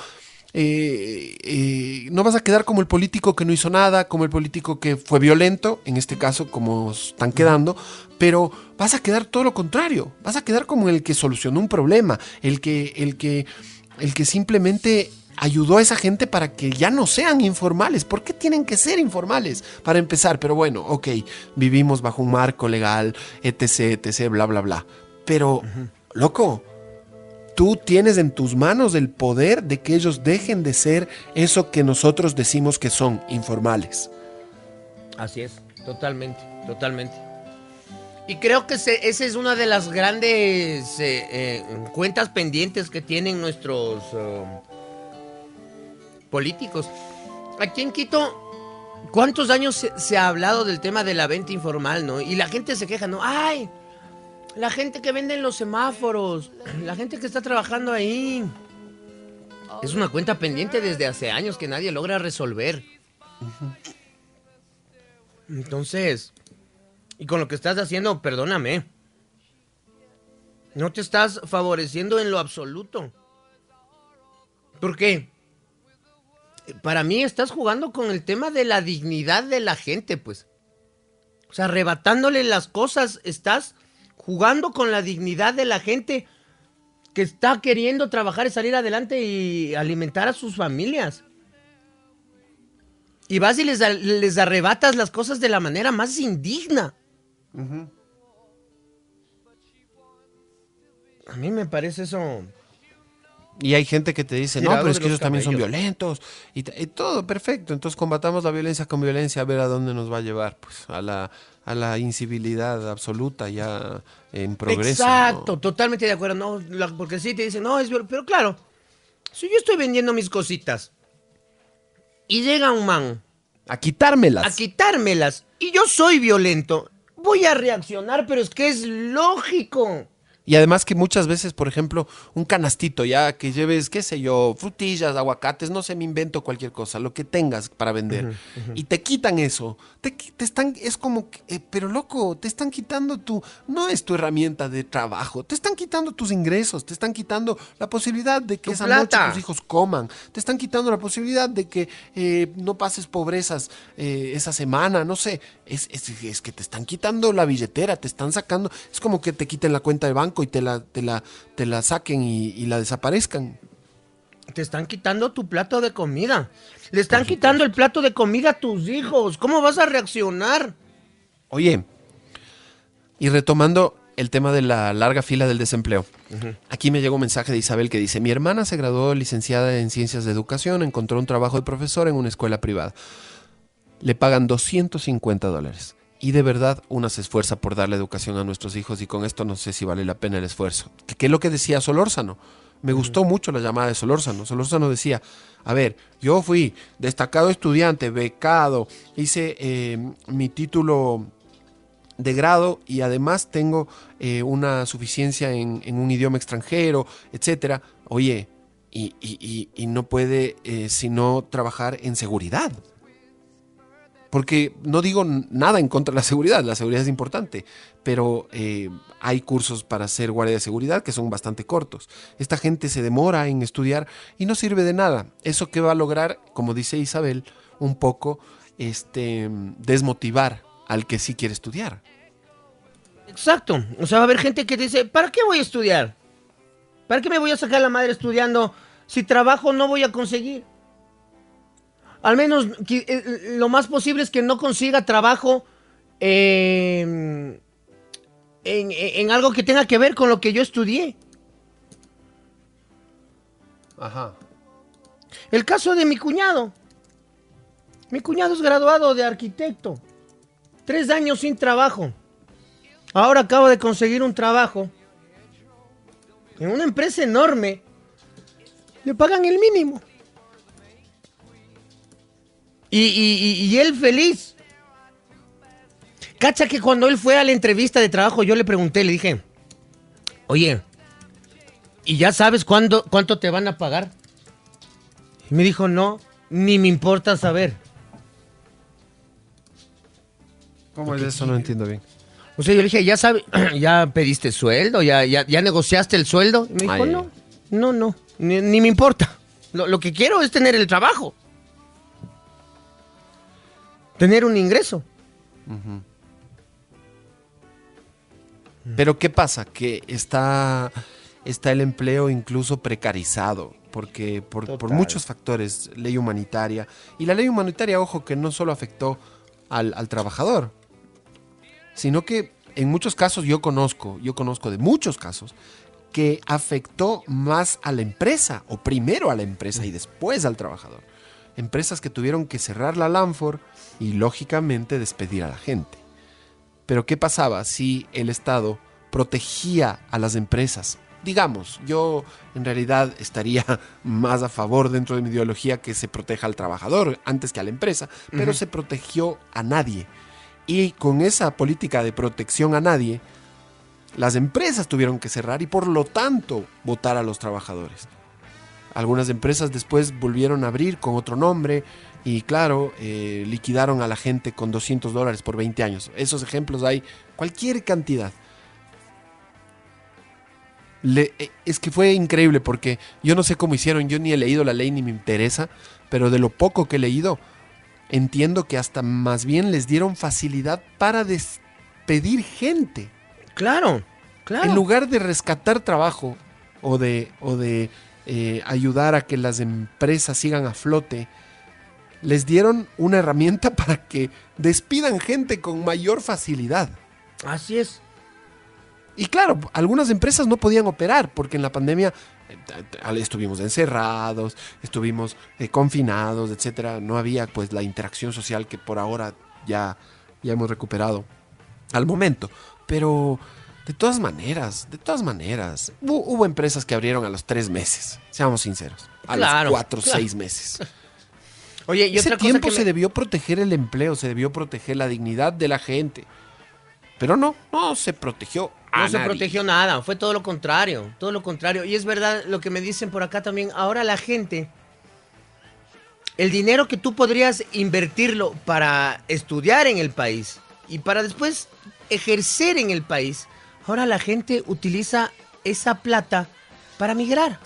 eh, eh, no vas a quedar como el político que no hizo nada, como el político que fue violento, en este caso como están quedando, pero vas a quedar todo lo contrario, vas a quedar como el que solucionó un problema, el que, el que, el que simplemente ayudó a esa gente para que ya no sean informales. ¿Por qué tienen que ser informales? Para empezar, pero bueno, ok, vivimos bajo un marco legal, etc, etc, bla, bla, bla. Pero, loco, tú tienes en tus manos el poder de que ellos dejen de ser eso que nosotros decimos que son, informales. Así es, totalmente, totalmente. Y creo que se- esa es una de las grandes eh, eh, cuentas pendientes que tienen nuestros eh, políticos. Aquí en Quito, ¿cuántos años se, ha hablado del tema de la venta informal, no? Y la gente se queja, ¿no? ¡Ay! La gente que vende en los semáforos, la gente que está trabajando ahí. Es una cuenta pendiente desde hace años que nadie logra resolver. Entonces, y con lo que estás haciendo, perdóname, no te estás favoreciendo en lo absoluto. ¿Por qué? Para mí estás jugando con el tema de la dignidad de la gente, pues. O sea, arrebatándole las cosas, estás jugando con la dignidad de la gente que está queriendo trabajar y salir adelante y alimentar a sus familias. Y vas y les, les arrebatas las cosas de la manera más indigna. A mí me parece eso Y hay gente que te dice, no, pero es que los ellos también son violentos. Y, todo, perfecto. Entonces combatamos la violencia con violencia a ver a dónde nos va a llevar. Pues a la, a la incivilidad absoluta ya en progreso. ¿no? Exacto, totalmente de acuerdo. No, porque sí te dicen, no, es viol-". Pero claro, si yo estoy vendiendo mis cositas y llega un man A quitármelas. a quitármelas y yo soy violento, voy a reaccionar, pero es que es lógico. Y además que muchas veces, por ejemplo, un canastito ya que lleves, qué sé yo, frutillas, aguacates, no sé, me invento cualquier cosa, lo que tengas para vender. Y te quitan eso. Te, te están, es como, que, eh, pero loco, te están quitando tu, no es tu herramienta de trabajo, te están quitando tus ingresos, te están quitando la posibilidad de que Tu esa plata. noche tus hijos coman, te están quitando la posibilidad de que eh, no pases pobrezas eh, esa semana, no sé, es, es, es que te están quitando la billetera, te están sacando, es como que te quiten la cuenta de banco y te la, te la, te la saquen y, y la desaparezcan. Te están quitando tu plato de comida. Le están quitando el plato de comida a tus hijos. ¿Cómo vas a reaccionar? Oye, y retomando el tema de la larga fila del desempleo. Aquí me llegó un mensaje de Isabel que dice, mi hermana se graduó licenciada en ciencias de educación, encontró un trabajo de profesor en una escuela privada. Le pagan 250 dólares. Y de verdad una se esfuerza por darle educación a nuestros hijos y con esto no sé si vale la pena el esfuerzo. ¿Qué, es lo que decía Solórzano? Me gustó mucho la llamada de Solórzano. Solórzano decía, a ver, yo fui destacado estudiante, becado, hice eh, mi título de grado y además tengo eh, una suficiencia en, en un idioma extranjero, etcétera. Oye, y, y- y- y no puede eh, sino trabajar en seguridad. Porque no digo nada en contra de la seguridad, la seguridad es importante, pero eh, hay cursos para ser guardia de seguridad que son bastante cortos. Esta gente se demora en estudiar y no sirve de nada. Eso que va a lograr, como dice Isabel, un poco este, desmotivar al que sí quiere estudiar. Exacto. O sea, va a haber gente que dice, ¿para qué voy a estudiar? ¿Para qué me voy a sacar la madre estudiando si trabajo no voy a conseguir? Al menos eh, lo más posible es que no consiga trabajo eh, en, en- en algo que tenga que ver con lo que yo estudié. Ajá. El caso de mi cuñado. Mi cuñado es graduado de arquitecto. Tres años sin trabajo. Ahora acabo de conseguir un trabajo en una empresa enorme. Le pagan el mínimo. Y, y- y- él feliz. Cacha que cuando él fue a la entrevista de trabajo, yo le pregunté, le dije, oye, ¿y ya sabes cuándo, cuánto te van a pagar? Y me dijo, no, ni me importa saber. ¿Cómo es eso? No entiendo bien. O sea, yo le dije, ¿ya sabes, ya pediste sueldo? ¿Ya, ya, ya negociaste el sueldo? Y me dijo, ay, no, no, no, ni, ni me importa. Lo, lo que quiero es tener el trabajo. Tener un ingreso. Pero ¿qué pasa? Que está, está el empleo incluso precarizado, porque por, por muchos factores, ley humanitaria, y la ley humanitaria, ojo, que no solo afectó al, al trabajador, sino que en muchos casos yo conozco, yo conozco de muchos casos, que afectó más a la empresa, o primero a la empresa y después al trabajador. Empresas que tuvieron que cerrar la Lanfor y lógicamente despedir a la gente. Pero ¿qué pasaba si el Estado protegía a las empresas? Digamos, yo en realidad estaría más a favor dentro de mi ideología que se proteja al trabajador antes que a la empresa, pero se protegió a nadie. Y con esa política de protección a nadie, las empresas tuvieron que cerrar y por lo tanto votar a los trabajadores. Algunas empresas después volvieron a abrir con otro nombre y claro, eh, liquidaron a la gente con 200 dólares por 20 años. Esos ejemplos hay cualquier cantidad. Le- eh, es que fue increíble porque yo no sé cómo hicieron, yo ni he leído la ley ni me interesa, pero de lo poco que he leído, entiendo que hasta más bien les dieron facilidad para despedir gente. Claro, claro. En lugar de rescatar trabajo o de, o de eh, ayudar a que las empresas sigan a flote, les dieron una herramienta para que despidan gente con mayor facilidad. Así es. Y claro, algunas empresas no podían operar porque en la pandemia Eh, Estuvimos encerrados, estuvimos eh, confinados, etcétera. No había pues la interacción social que por ahora ya, ya hemos recuperado al momento. Pero de todas maneras, de todas maneras, hu- hubo, empresas que abrieron a los tres meses, seamos sinceros. A Claro, los cuatro, claro. seis meses. Oye, y Ese otra cosa tiempo que se me- debió proteger el empleo, se debió proteger la dignidad de la gente. Pero no, no se protegió a No se protegió nada, fue todo lo contrario, todo lo contrario. Y es verdad lo que me dicen por acá también, ahora la gente, el dinero que tú podrías invertirlo para estudiar en el país y para después ejercer en el país, ahora la gente utiliza esa plata para migrar.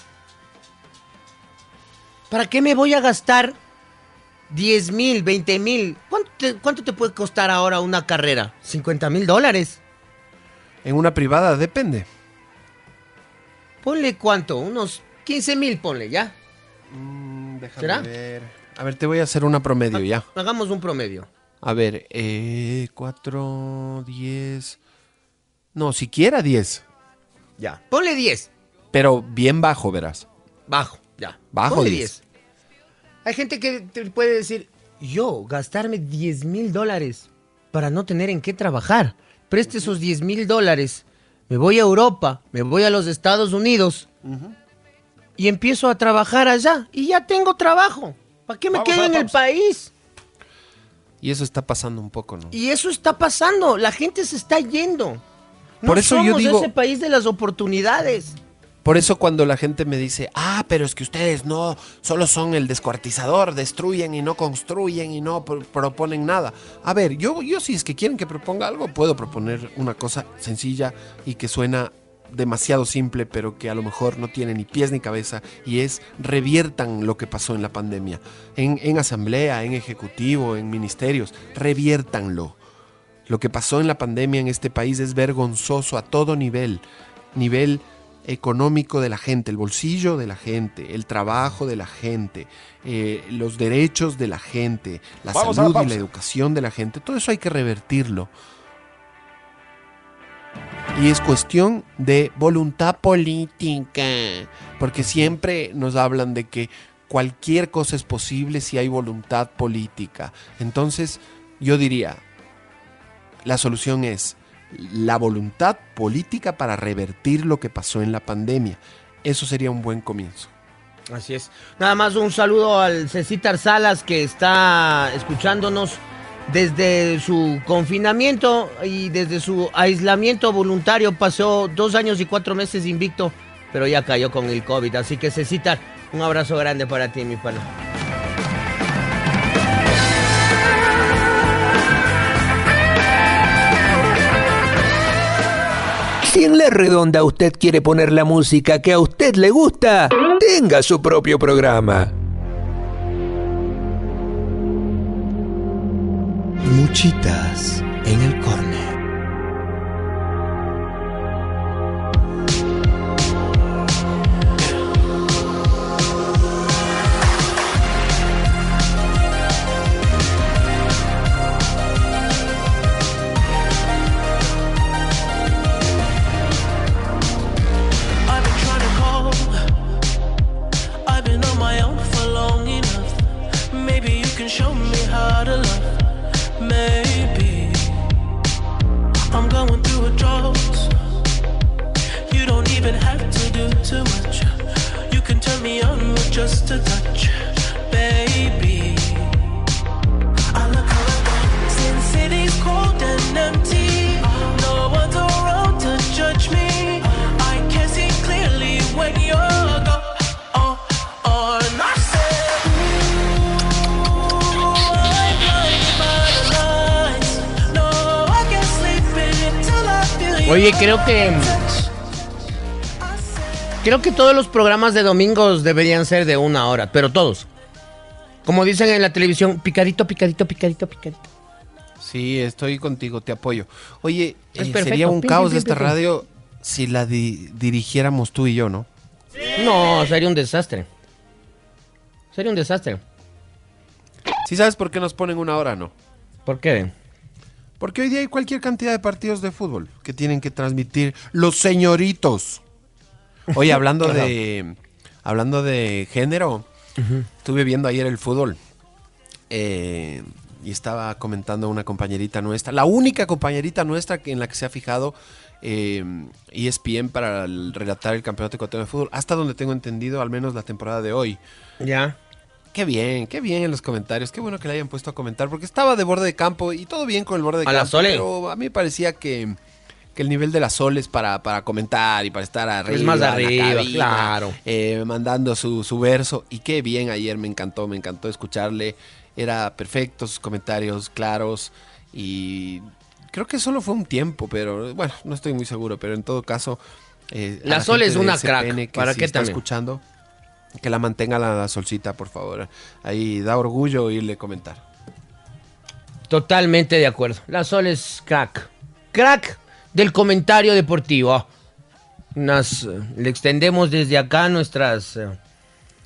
¿Para qué me voy a gastar 10 mil, 20 mil? ¿Cuánto te, cuánto te puede costar ahora una carrera? ¿50 mil dólares? En una privada depende. Ponle cuánto, unos 15 mil, ponle, ¿ya? déjame ¿Será? ver. A ver, te voy a hacer una promedio ya. Hagamos un promedio. A ver, eh, 4, 10. No, siquiera 10. Ya. Ponle 10. Pero bien bajo, verás. Bajo, ya. Bajo Ponle 10. Hay gente que te puede decir, yo gastarme 10 mil dólares para no tener en qué trabajar. Preste esos 10 mil dólares, me voy a Europa, me voy a los Estados Unidos y empiezo a trabajar allá y ya tengo trabajo. ¿Para qué me Vamos, quedo en vamos. el país? Y eso está pasando un poco, ¿no? Y eso está pasando, la gente se está yendo. No Por eso yo digo- ese país de las oportunidades. Por eso cuando la gente me dice, ah, pero es que ustedes no, solo son el descuartizador, destruyen y no construyen y no pro- proponen nada. A ver, yo, yo si es que quieren que proponga algo, puedo proponer una cosa sencilla y que suena demasiado simple, pero que a lo mejor no tiene ni pies ni cabeza, y es reviertan lo que pasó en la pandemia. En, en asamblea, en ejecutivo, en ministerios, reviértanlo. Lo que pasó en la pandemia en este país es vergonzoso a todo nivel. Nivel económico de la gente, el bolsillo de la gente, el trabajo de la gente, eh, los derechos de la gente, la Vamos a la salud y la educación de la gente. Todo eso hay que revertirlo. Y es cuestión de voluntad política, porque siempre nos hablan de que cualquier cosa es posible si hay voluntad política. Entonces, yo diría, la solución es la voluntad política para revertir lo que pasó en la pandemia. Eso sería un buen comienzo. Así es. Nada más un saludo al Cecitar Salas que está escuchándonos desde su confinamiento y desde su aislamiento voluntario. Pasó dos años y cuatro meses invicto, pero ya cayó con el COVID. Así que Cecitar, un abrazo grande para ti, mi pana. Si en La Redonda usted quiere poner la música que a usted le gusta, tenga su propio programa. Muchitas en el córner. Oye, creo que. Creo que todos los programas de domingos deberían ser de una hora, pero todos. Como dicen en la televisión, picadito, picadito, picadito, picadito. Sí, estoy contigo, te apoyo. Oye, eh, sería un Pim, caos pim, esta pim, radio si la di- dirigiéramos tú y yo, ¿no? No, sería un desastre. Sería un desastre. ¿Sí sabes por qué nos ponen una hora, no? ¿Por qué? Porque hoy día hay cualquier cantidad de partidos de fútbol que tienen que transmitir los señoritos. Oye, hablando de hablando de género, estuve viendo ayer el fútbol eh, y estaba comentando una compañerita nuestra, la única compañerita nuestra que en la que se ha fijado eh, ESPN para el- relatar el campeonato ecuatoriano de fútbol, hasta donde tengo entendido, al menos la temporada de hoy. Ya. Qué bien, qué bien en los comentarios. Qué bueno que le hayan puesto a comentar, porque estaba de borde de campo y todo bien con el borde de A la campo. Sole. Pero a mí me parecía que, que el nivel de la Sol es para, para comentar y para estar arriba. más en la arriba, cabina, claro. eh, mandando su, su verso. Y qué bien ayer, me encantó, me encantó escucharle. Era perfecto, sus comentarios claros. Y creo que solo fue un tiempo, pero bueno, no estoy muy seguro. Pero en todo caso. eh, La Sol es una crack, que ¿para sí qué está también? escuchando. Que la mantenga la, solcita, por favor. Ahí da orgullo oírle comentar. Totalmente de acuerdo. La Sol es crack. Crack del comentario deportivo. Unas, eh, le extendemos desde acá nuestras eh,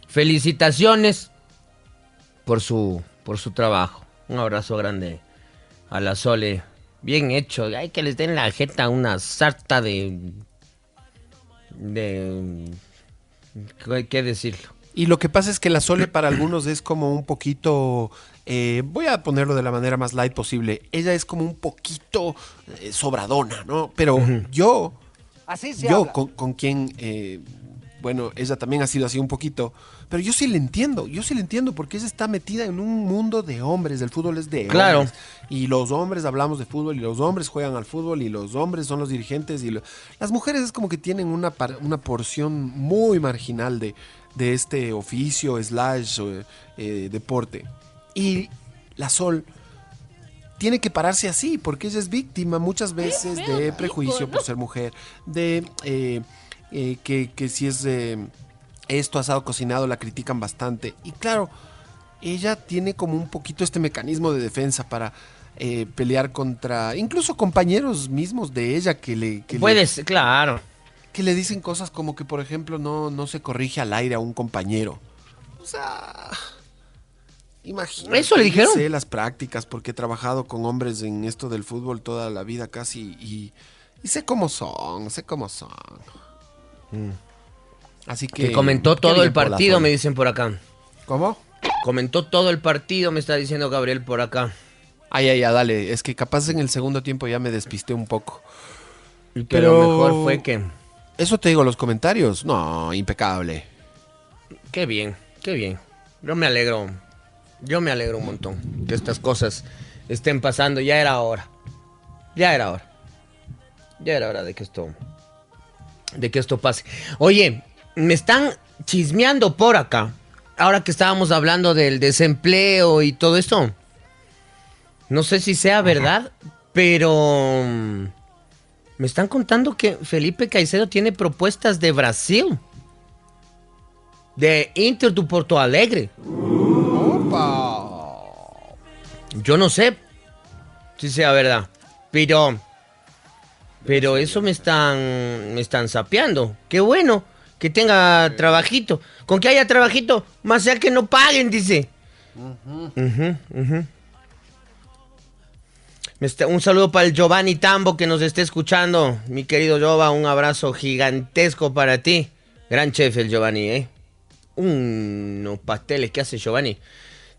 felicitaciones por su, por su trabajo. Un abrazo grande a la Sole. Bien hecho. Hay que les den la jeta una sarta de... de... ¿Qué- ¿Qué decirlo? Y lo que pasa es que la Sole para algunos es como un poquito, eh, voy a ponerlo de la manera más light posible, ella es como un poquito eh, sobradona, ¿no? Pero yo, yo con, con quien, eh, bueno, ella también ha sido así un poquito, pero yo sí le entiendo, yo sí le entiendo porque ella está metida en un mundo de hombres, el fútbol es de Claro. hombres. Y los hombres hablamos de fútbol y los hombres juegan al fútbol y los hombres son los dirigentes y lo- las mujeres es como que tienen una, par- una porción muy marginal de, de este oficio slash eh, eh, deporte. Y la Sol tiene que pararse así porque ella es víctima muchas veces de prejuicio por ser mujer, de eh, eh, que, que si es eh, esto asado cocinado la critican bastante. Y claro, ella tiene como un poquito este mecanismo de defensa para eh, pelear contra incluso compañeros mismos de ella que le que le- Puedes, claro. que le dicen cosas como que por ejemplo no no se corrige al aire a un compañero. O sea, imagínate. ¿Eso le dijeron? Sé las prácticas porque he trabajado con hombres en esto del fútbol toda la vida casi y, y sé cómo son, sé cómo son. Así que Que comentó todo el partido, me dicen por acá. ¿Cómo? Comentó todo el partido, me está diciendo Gabriel por acá. Ay, ay, ay, dale. Es que capaz en el segundo tiempo ya me despisté un poco. Que lo mejor fue que. Eso te digo, los comentarios. No, impecable. Qué bien, qué bien. Yo me alegro. Yo me alegro un montón que estas cosas estén pasando. Ya era hora. Ya era hora. Ya era hora de que esto. De que esto pase. Oye, me están chismeando por acá. Ahora que estábamos hablando del desempleo y todo esto. No sé si sea verdad, pero. mm, Me están contando que Felipe Caicedo tiene propuestas de Brasil. De Inter de Porto Alegre. Yo no sé si sea verdad. Pero. Pero eso me están. Me están sapeando. Qué bueno que tenga trabajito. Con que haya trabajito, más sea que no paguen, dice. Está- Un saludo para el Giovanni Tambo que nos esté escuchando. Mi querido Jova, un abrazo gigantesco para ti. Gran chef el Giovanni, ¿eh? Unos pasteles que hace Giovanni.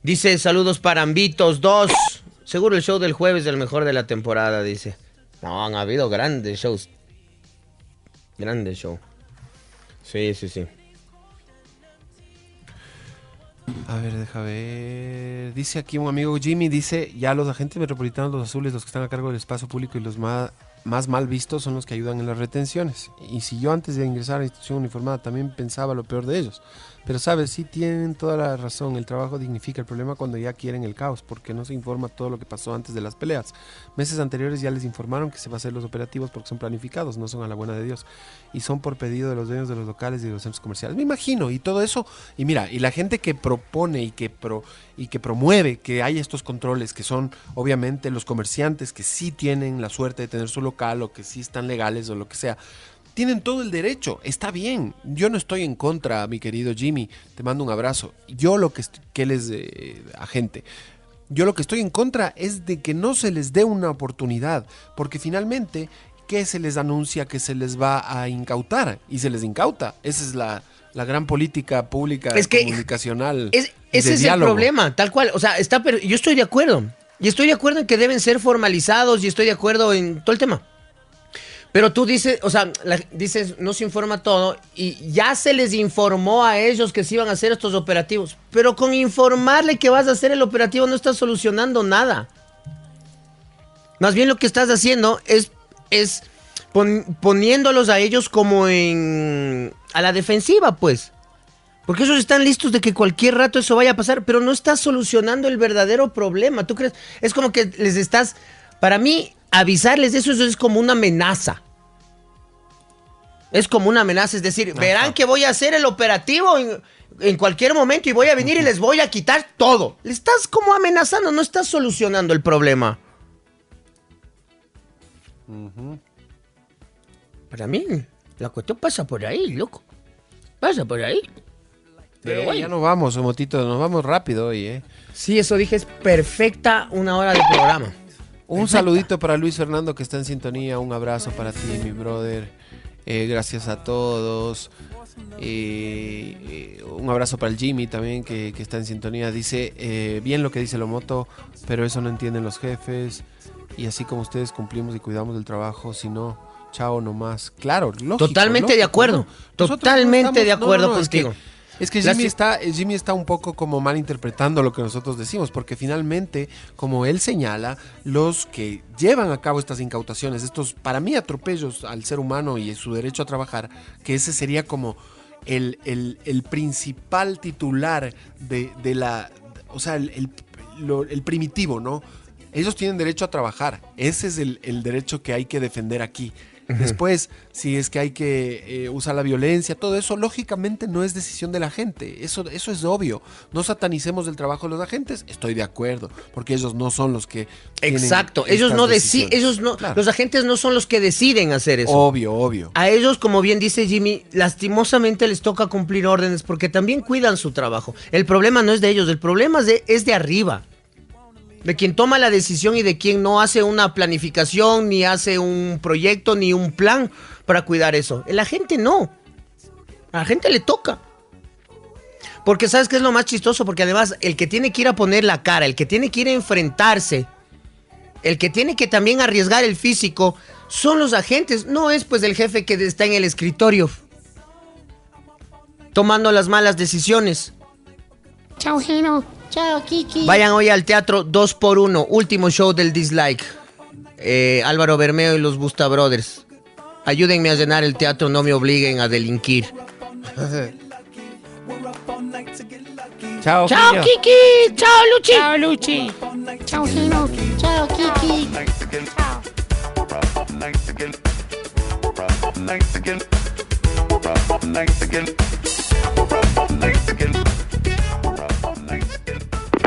Dice saludos para Ambitos 2. Seguro el show del jueves es el mejor de la temporada, dice. No, han habido grandes shows. Grandes show. Sí, sí, sí. A ver, deja ver. Dice aquí un amigo Jimmy, dice, ya los agentes metropolitanos, los azules, los que están a cargo del espacio público y los más, más mal vistos son los que ayudan en las retenciones. Y si yo antes de ingresar a la institución uniformada también pensaba lo peor de ellos. Pero sabes, sí tienen toda la razón, el trabajo dignifica el problema cuando ya quieren el caos, porque no se informa todo lo que pasó antes de las peleas. Meses anteriores ya les informaron que se va a hacer los operativos porque son planificados, no son a la buena de Dios. Y son por pedido de los dueños de los locales y de los centros comerciales. Me imagino, y todo eso, y mira, y la gente que propone y que, pro, y que promueve que hay estos controles, que son obviamente los comerciantes que sí tienen la suerte de tener su local o que sí están legales o lo que sea, tienen todo el derecho, está bien. Yo no estoy en contra, mi querido Jimmy, te mando un abrazo. Yo lo que, que él es eh, agente. Yo lo que estoy en contra es de que no se les dé una oportunidad, porque finalmente qué se les anuncia que se les va a incautar? Y se les incauta. Esa es la, la gran política pública Es que comunicacional. Es- ese es diálogo. el problema, tal cual. O sea, está, pero yo estoy de acuerdo. Y estoy de acuerdo en que deben ser formalizados y estoy de acuerdo en todo el tema. Pero tú dices, o sea, dices, no se informa todo y ya se les informó a ellos que se iban a hacer estos operativos. Pero con informarle que vas a hacer el operativo no estás solucionando nada. Más bien lo que estás haciendo es, es pon- poniéndolos a ellos como en... a la defensiva, pues. Porque ellos están listos de que cualquier rato eso vaya a pasar, pero no estás solucionando el verdadero problema. ¿Tú crees? Es como que les estás, para mí, avisarles de eso, eso es como una amenaza. Es como una amenaza, es decir, verán que voy a hacer el operativo en, en cualquier momento y voy a venir y les voy a quitar todo. Le estás como amenazando, no estás solucionando el problema. Para mí, la cuestión pasa por ahí, loco. Pasa por ahí. Pero Eh, bueno. ya nos vamos, Motito, nos vamos rápido hoy, ¿eh? Sí, eso dije, es perfecta una hora de programa. Un saludito para Luis Fernando que está en sintonía. Un abrazo para ti, mi brother. Eh, gracias a todos. Eh, eh, un abrazo para el Jimmy también que, que está en sintonía. Dice, eh, bien lo que dice Lomoto, pero eso no entienden los jefes. Y así como ustedes cumplimos y cuidamos del trabajo, si no, chao nomás. Claro, lógico. Totalmente de acuerdo. Totalmente de no, acuerdo no, es que- contigo. Es que Jimmy está, Jimmy está un poco como mal interpretando lo que nosotros decimos, porque finalmente, como él señala, los que llevan a cabo estas incautaciones, estos para mí atropellos al ser humano y su derecho a trabajar, que ese sería como el, el- el principal titular de, de la, o sea, el, el- lo- el primitivo, ¿no? Ellos tienen derecho a trabajar, ese es el, el derecho que hay que defender aquí. Después, si es que hay que eh, usar la violencia, todo eso, lógicamente no es decisión de la gente. Eso, eso es obvio. No satanicemos el trabajo de los agentes. Estoy de acuerdo, porque ellos no son los que. Exacto. Ellos no deciden, ellos no, los agentes no son los que deciden hacer eso. Obvio, obvio. A ellos, como bien dice Jimmy, lastimosamente les toca cumplir órdenes porque también cuidan su trabajo. El problema no es de ellos, el problema es de, es de arriba. De quien toma la decisión y de quien no hace una planificación, ni hace un proyecto, ni un plan para cuidar eso. La gente no. A la gente le toca. Porque sabes qué es lo más chistoso, porque además el que tiene que ir a poner la cara, el que tiene que ir a enfrentarse, el que tiene que también arriesgar el físico, son los agentes. No es pues el jefe que está en el escritorio tomando las malas decisiones. Chao, Gino. Chao, Kiki. Vayan hoy al teatro 2 por 1 último show del Dislike. Eh, Álvaro Bermeo y los Busta Brothers. Ayúdenme a llenar el teatro, no me obliguen a delinquir. Chao, Chao. Kiki. Chao, Luchi. Chao, Luchi. Chao, Gino. Chao, Kiki.